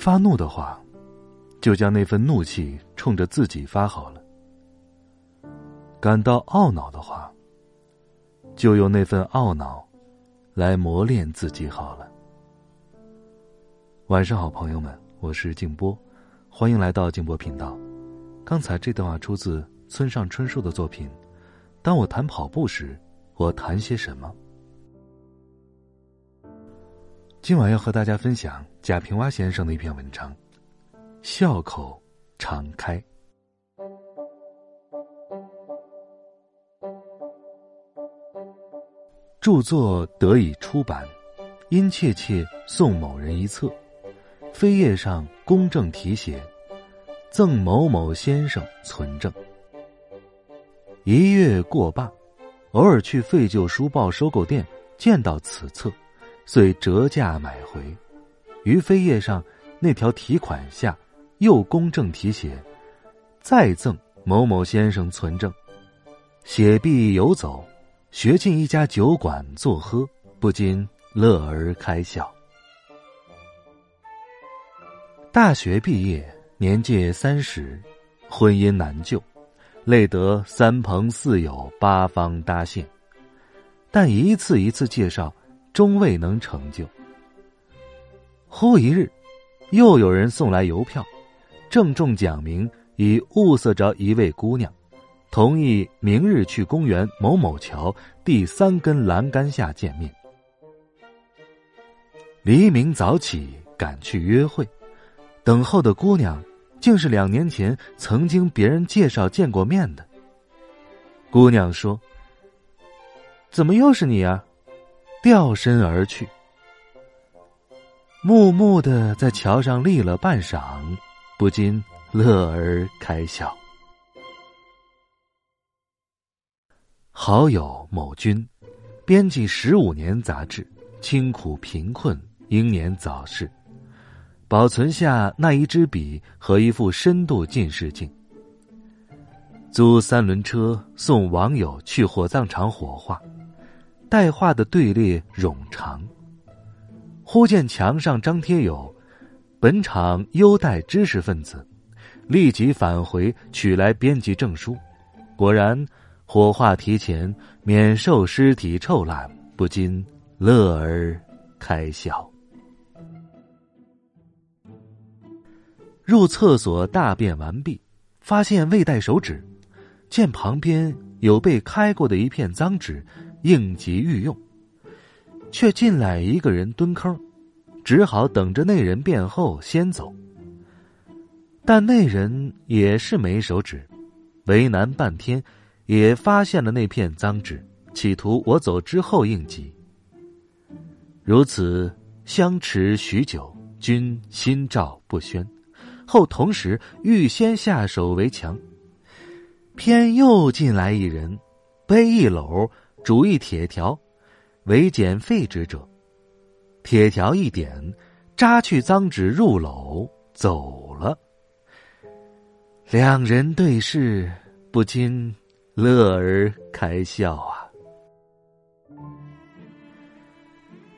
发怒的话，就将那份怒气冲着自己发好了；感到懊恼的话，就用那份懊恼来磨练自己好了。晚上好，朋友们，我是静波，欢迎来到静波频道。刚才这段话出自村上春树的作品《当我谈跑步时，我谈些什么》。今晚要和大家分享贾平凹先生的一篇文章，《笑口常开》。著作得以出版，殷切切送某人一册，扉页上公正题写：“赠某某先生存证。”一月过罢，偶尔去废旧书报收购店见到此册。遂折价买回，于飞页上那条提款下，又公正题写：“再赠某某先生存证。”写毕游走，学进一家酒馆做喝，不禁乐而开笑。大学毕业，年届三十，婚姻难救，累得三朋四友八方搭线，但一次一次介绍。终未能成就。忽一日，又有人送来邮票，郑重讲明已物色着一位姑娘，同意明日去公园某某桥第三根栏杆下见面。黎明早起赶去约会，等候的姑娘竟是两年前曾经别人介绍见过面的。姑娘说：“怎么又是你啊？”掉身而去，木木的在桥上立了半晌，不禁乐而开笑。好友某君，编辑十五年杂志，清苦贫困，英年早逝，保存下那一支笔和一副深度近视镜，租三轮车送网友去火葬场火化。带画的队列冗长，忽见墙上张贴有“本场优待知识分子”，立即返回取来编辑证书。果然，火化提前，免受尸体臭烂，不禁乐而开笑。入厕所大便完毕，发现未带手纸，见旁边有被开过的一片脏纸。应急欲用，却进来一个人蹲坑，只好等着那人变后先走。但那人也是没手纸，为难半天，也发现了那片脏纸，企图我走之后应急。如此相持许久，均心照不宣，后同时预先下手为强。偏又进来一人，背一篓。主一铁条，为捡废纸者。铁条一点，扎去脏纸入篓走了。两人对视，不禁乐而开笑啊。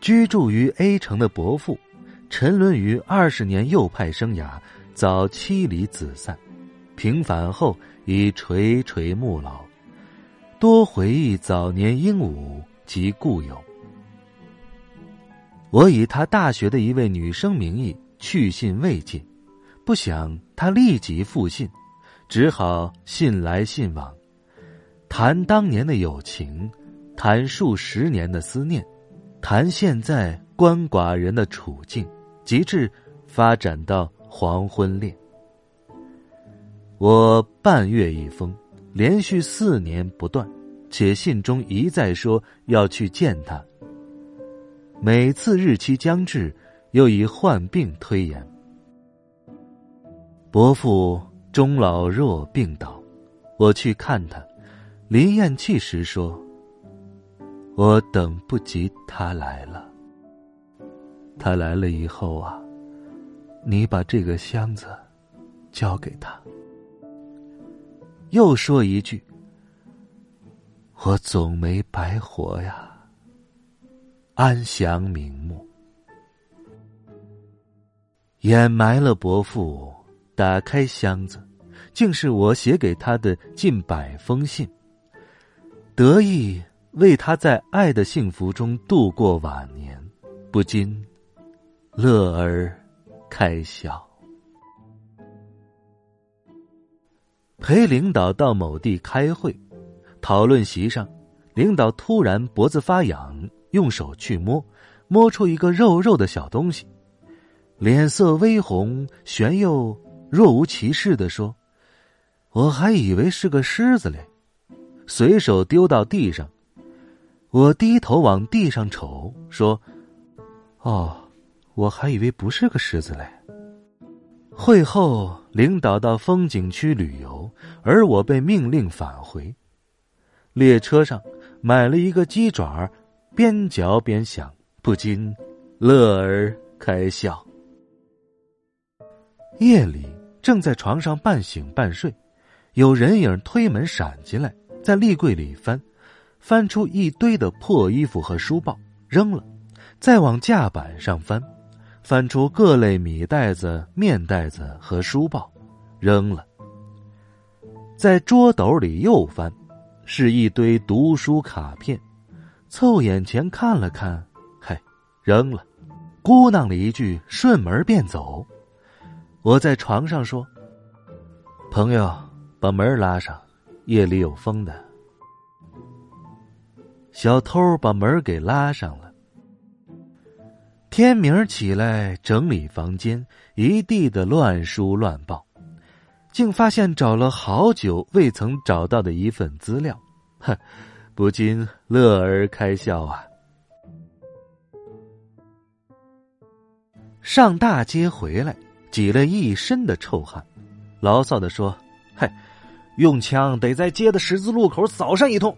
居住于 A 城的伯父，沉沦于二十年右派生涯，早妻离子散，平反后已垂垂暮老。多回忆早年英武及故友。我以他大学的一位女生名义去信未尽，不想他立即复信，只好信来信往，谈当年的友情，谈数十年的思念，谈现在鳏寡人的处境，极致发展到黄昏恋。我半月一封。连续四年不断，且信中一再说要去见他。每次日期将至，又以患病推延，伯父终老弱病倒，我去看他，临咽气时说：“我等不及他来了。他来了以后啊，你把这个箱子交给他。”又说一句：“我总没白活呀。”安详瞑目，掩埋了伯父。打开箱子，竟是我写给他的近百封信。得意为他在爱的幸福中度过晚年，不禁乐而开笑。陪领导到某地开会，讨论席上，领导突然脖子发痒，用手去摸，摸出一个肉肉的小东西，脸色微红，玄又。若无其事的说：“我还以为是个狮子嘞。”随手丢到地上。我低头往地上瞅，说：“哦，我还以为不是个狮子嘞。”会后，领导到风景区旅游，而我被命令返回。列车上买了一个鸡爪，边嚼边想，不禁乐而开笑。夜里。正在床上半醒半睡，有人影推门闪进来，在立柜里翻，翻出一堆的破衣服和书报，扔了；再往架板上翻，翻出各类米袋子、面袋子和书报，扔了；在桌斗里又翻，是一堆读书卡片，凑眼前看了看，嘿，扔了，咕囔了一句，顺门便走。我在床上说：“朋友，把门拉上，夜里有风的。”小偷把门给拉上了。天明起来整理房间，一地的乱书乱报，竟发现找了好久未曾找到的一份资料，哼，不禁乐而开笑啊！上大街回来。挤了一身的臭汗，牢骚的说：“嗨，用枪得在街的十字路口扫上一通。”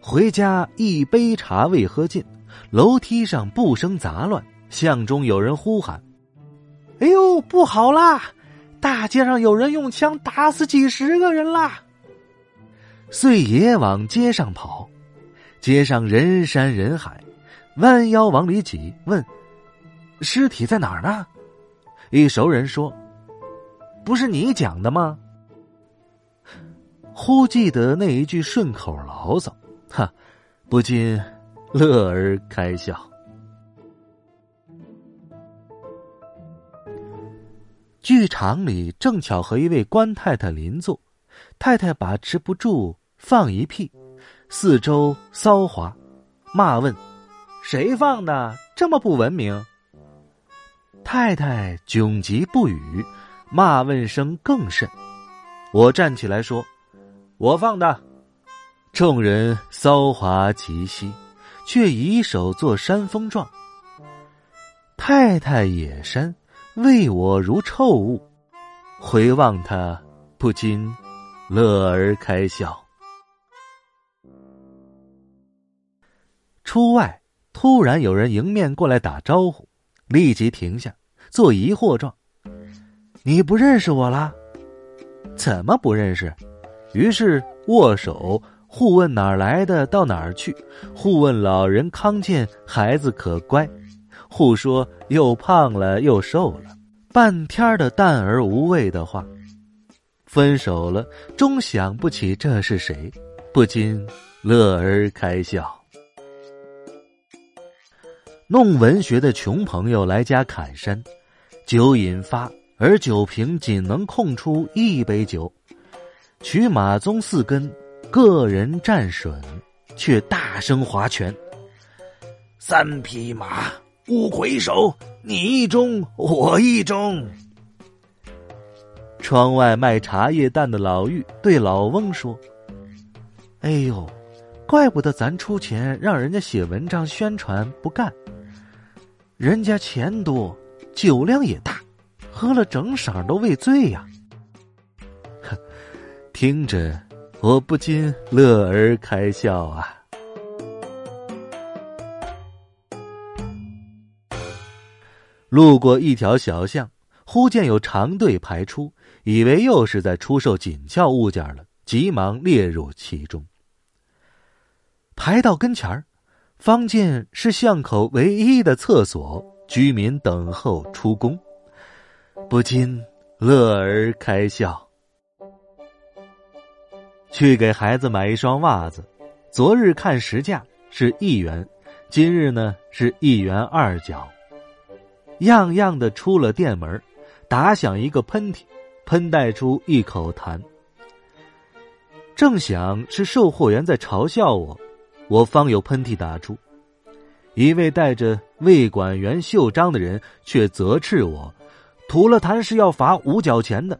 回家一杯茶未喝尽，楼梯上不声杂乱，巷中有人呼喊：“哎呦，不好啦！大街上有人用枪打死几十个人啦！”遂也往街上跑，街上人山人海，弯腰往里挤，问：“尸体在哪儿呢？”一熟人说：“不是你讲的吗？”忽记得那一句顺口牢骚，哈，不禁乐而开笑。剧场里正巧和一位官太太邻座，太太把持不住，放一屁，四周骚滑，骂问：“谁放的？这么不文明！”太太窘极不语，骂问声更甚。我站起来说：“我放的。”众人骚滑极息，却以手作山峰状。太太也山，为我如臭物。回望他，不禁乐而开笑。出外，突然有人迎面过来打招呼。立即停下，做疑惑状。你不认识我啦？怎么不认识？于是握手，互问哪儿来的，到哪儿去，互问老人康健，孩子可乖，互说又胖了又瘦了，半天的淡而无味的话。分手了，终想不起这是谁，不禁乐而开笑。弄文学的穷朋友来家砍山，酒瘾发，而酒瓶仅能空出一杯酒。取马鬃四根，个人战损，却大声划拳。三匹马，五魁首，你一中，我一中。窗外卖茶叶蛋的老妪对老翁说：“哎呦，怪不得咱出钱让人家写文章宣传不干。”人家钱多，酒量也大，喝了整晌都未醉呀。哼，听着我不禁乐而开笑啊。路过一条小巷，忽见有长队排出，以为又是在出售紧俏物件了，急忙列入其中。排到跟前儿，方见是巷口唯一的厕所，居民等候出宫，不禁乐而开笑。去给孩子买一双袜子，昨日看实价是一元，今日呢是一元二角。样样的出了店门，打响一个喷嚏，喷带出一口痰。正想是售货员在嘲笑我，我方有喷嚏打出，一位带着卫管员袖章的人却责斥我，吐了痰是要罚五角钱的。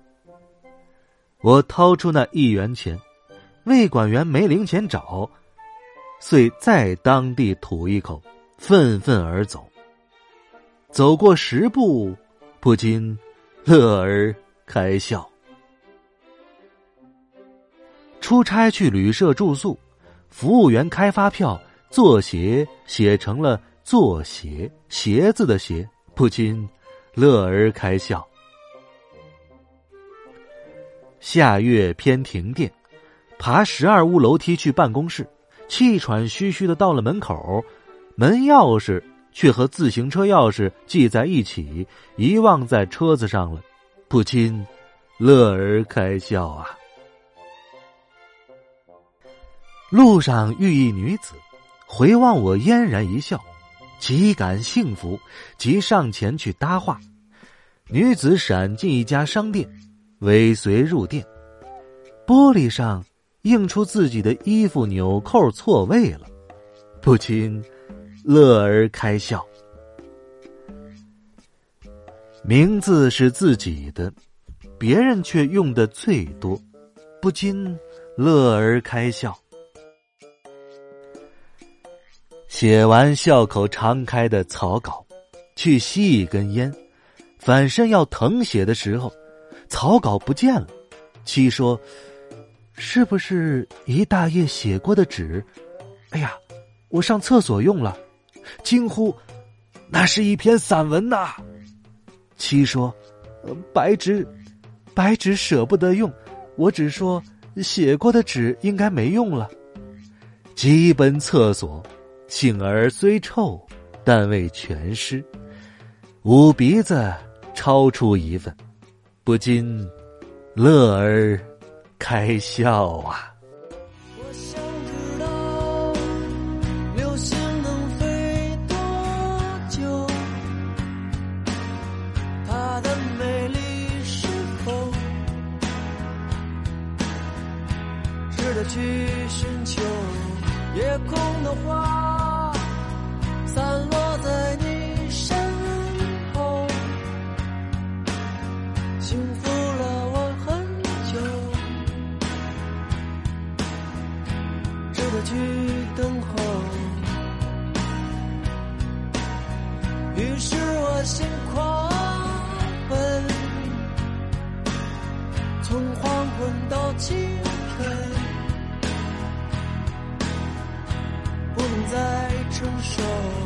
我掏出那一元钱，魏管员没零钱找，遂在当地吐一口，愤愤而走。走过十步，不禁乐而开笑。出差去旅社住宿，服务员开发票，做鞋写成了“做鞋”鞋子的“鞋”，不禁乐而开笑。下月偏停电，爬十二屋楼梯去办公室，气喘吁吁的到了门口，门钥匙。却和自行车钥匙系在一起，遗忘在车子上了，不禁乐而开笑啊！路上遇一女子，回望我嫣然一笑，极感幸福，即上前去搭话。女子闪进一家商店，尾随入店，玻璃上映出自己的衣服纽扣错位了，不禁。乐而开笑，名字是自己的，别人却用的最多，不禁乐而开笑。写完笑口常开的草稿，去吸一根烟，反身要誊写的时候，草稿不见了。七说：“是不是一大页写过的纸？”哎呀，我上厕所用了。惊呼：“那是一篇散文呐！”七说：“白纸，白纸舍不得用，我只说写过的纸应该没用了。”急奔厕所，杏儿虽臭，但未全湿，捂鼻子抄出一份，不禁乐而开笑啊。去寻求夜空的花，散落青春不能再承受。